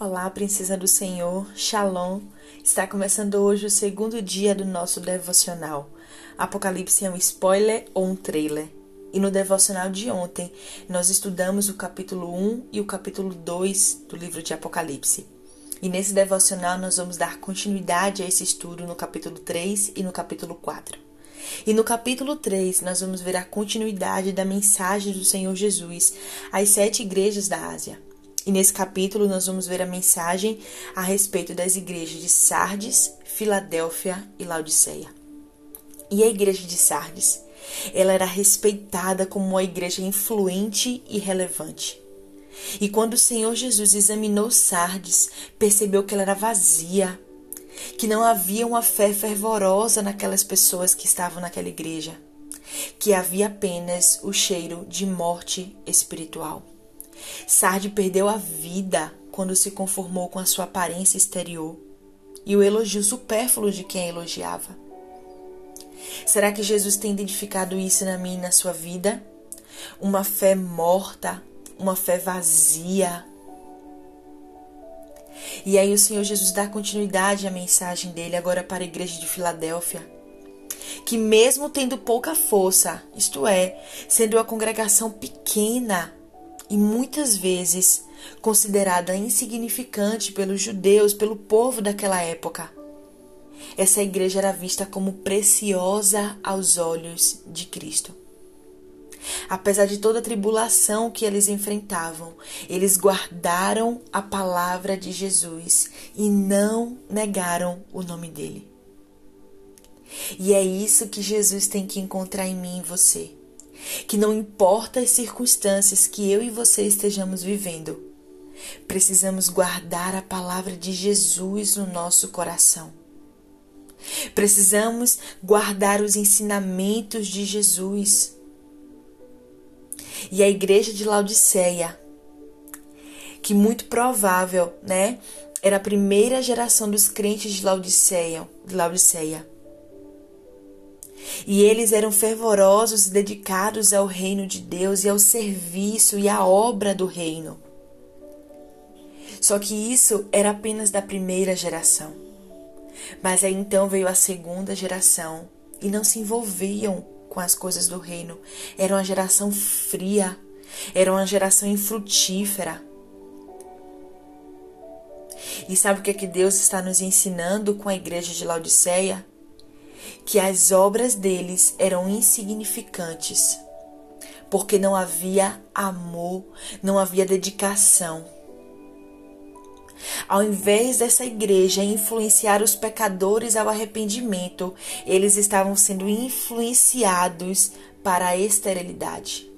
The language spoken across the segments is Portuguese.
Olá, princesa do Senhor, Shalom. Está começando hoje o segundo dia do nosso devocional. Apocalipse é um spoiler ou um trailer? E no devocional de ontem, nós estudamos o capítulo 1 e o capítulo 2 do livro de Apocalipse. E nesse devocional nós vamos dar continuidade a esse estudo no capítulo 3 e no capítulo 4. E no capítulo 3, nós vamos ver a continuidade da mensagem do Senhor Jesus às sete igrejas da Ásia. E nesse capítulo nós vamos ver a mensagem a respeito das igrejas de Sardes, Filadélfia e Laodiceia. E a igreja de Sardes, ela era respeitada como uma igreja influente e relevante. E quando o Senhor Jesus examinou Sardes, percebeu que ela era vazia, que não havia uma fé fervorosa naquelas pessoas que estavam naquela igreja, que havia apenas o cheiro de morte espiritual. Sardi perdeu a vida quando se conformou com a sua aparência exterior e o elogio supérfluo de quem a elogiava. Será que Jesus tem identificado isso na minha e na sua vida? Uma fé morta, uma fé vazia. E aí o Senhor Jesus dá continuidade à mensagem dele agora para a igreja de Filadélfia, que mesmo tendo pouca força, isto é, sendo uma congregação pequena, e muitas vezes considerada insignificante pelos judeus, pelo povo daquela época. Essa igreja era vista como preciosa aos olhos de Cristo. Apesar de toda a tribulação que eles enfrentavam, eles guardaram a palavra de Jesus e não negaram o nome dele. E é isso que Jesus tem que encontrar em mim e você que não importa as circunstâncias que eu e você estejamos vivendo, precisamos guardar a palavra de Jesus no nosso coração. Precisamos guardar os ensinamentos de Jesus. E a igreja de Laodiceia, que muito provável, né, era a primeira geração dos crentes de Laodiceia, de Laodiceia e eles eram fervorosos e dedicados ao reino de Deus e ao serviço e à obra do reino. Só que isso era apenas da primeira geração. Mas aí então veio a segunda geração e não se envolviam com as coisas do reino. Era uma geração fria, era uma geração infrutífera. E sabe o que é que Deus está nos ensinando com a igreja de Laodiceia? Que as obras deles eram insignificantes, porque não havia amor, não havia dedicação. Ao invés dessa igreja influenciar os pecadores ao arrependimento, eles estavam sendo influenciados para a esterilidade.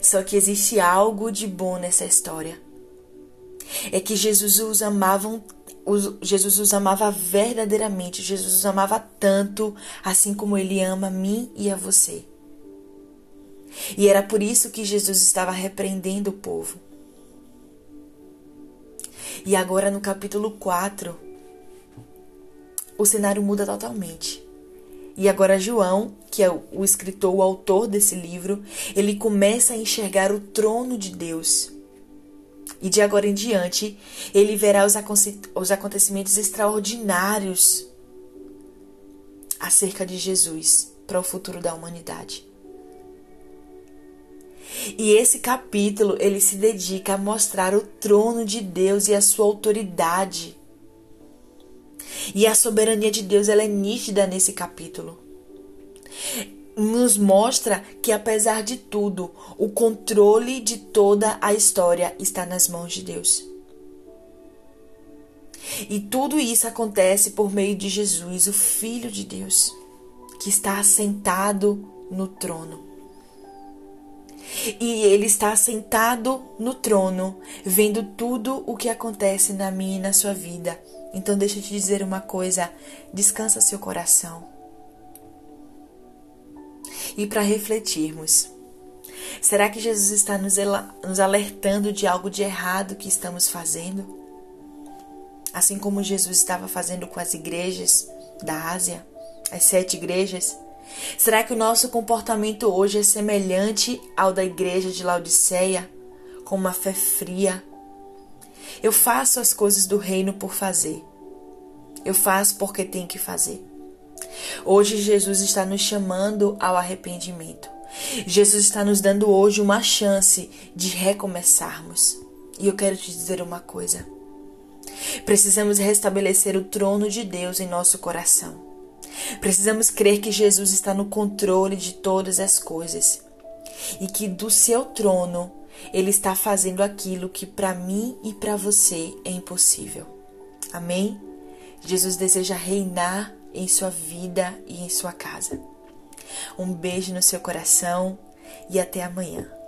Só que existe algo de bom nessa história. É que Jesus os amava Jesus os amava verdadeiramente, Jesus os amava tanto, assim como ele ama a mim e a você. E era por isso que Jesus estava repreendendo o povo. E agora no capítulo 4, o cenário muda totalmente. E agora João, que é o escritor, o autor desse livro, ele começa a enxergar o trono de Deus e de agora em diante, ele verá os, os acontecimentos extraordinários acerca de Jesus para o futuro da humanidade. E esse capítulo ele se dedica a mostrar o trono de Deus e a sua autoridade. E a soberania de Deus ela é nítida nesse capítulo nos mostra que, apesar de tudo, o controle de toda a história está nas mãos de Deus. E tudo isso acontece por meio de Jesus, o Filho de Deus, que está assentado no trono. E ele está sentado no trono, vendo tudo o que acontece na minha e na sua vida. Então, deixa eu te dizer uma coisa: descansa seu coração e para refletirmos. Será que Jesus está nos, alertando de algo de errado que estamos fazendo? Assim como Jesus estava fazendo com as igrejas da Ásia, as sete igrejas? Será que o nosso comportamento hoje é semelhante ao da igreja de Laodiceia, com uma fé fria, Eu faço as coisas do reino por fazer. Eu faço porque tenho que fazer. Hoje Jesus está nos chamando ao arrependimento. Jesus está nos dando hoje uma chance de recomeçarmos. E eu quero te dizer uma coisa. Precisamos restabelecer o trono de Deus em nosso coração. Precisamos crer que Jesus está no controle de todas as coisas e que do seu trono ele está fazendo aquilo que para mim e para você é impossível. Amém? Jesus deseja reinar em sua vida e em sua casa. Um beijo no seu coração e até amanhã.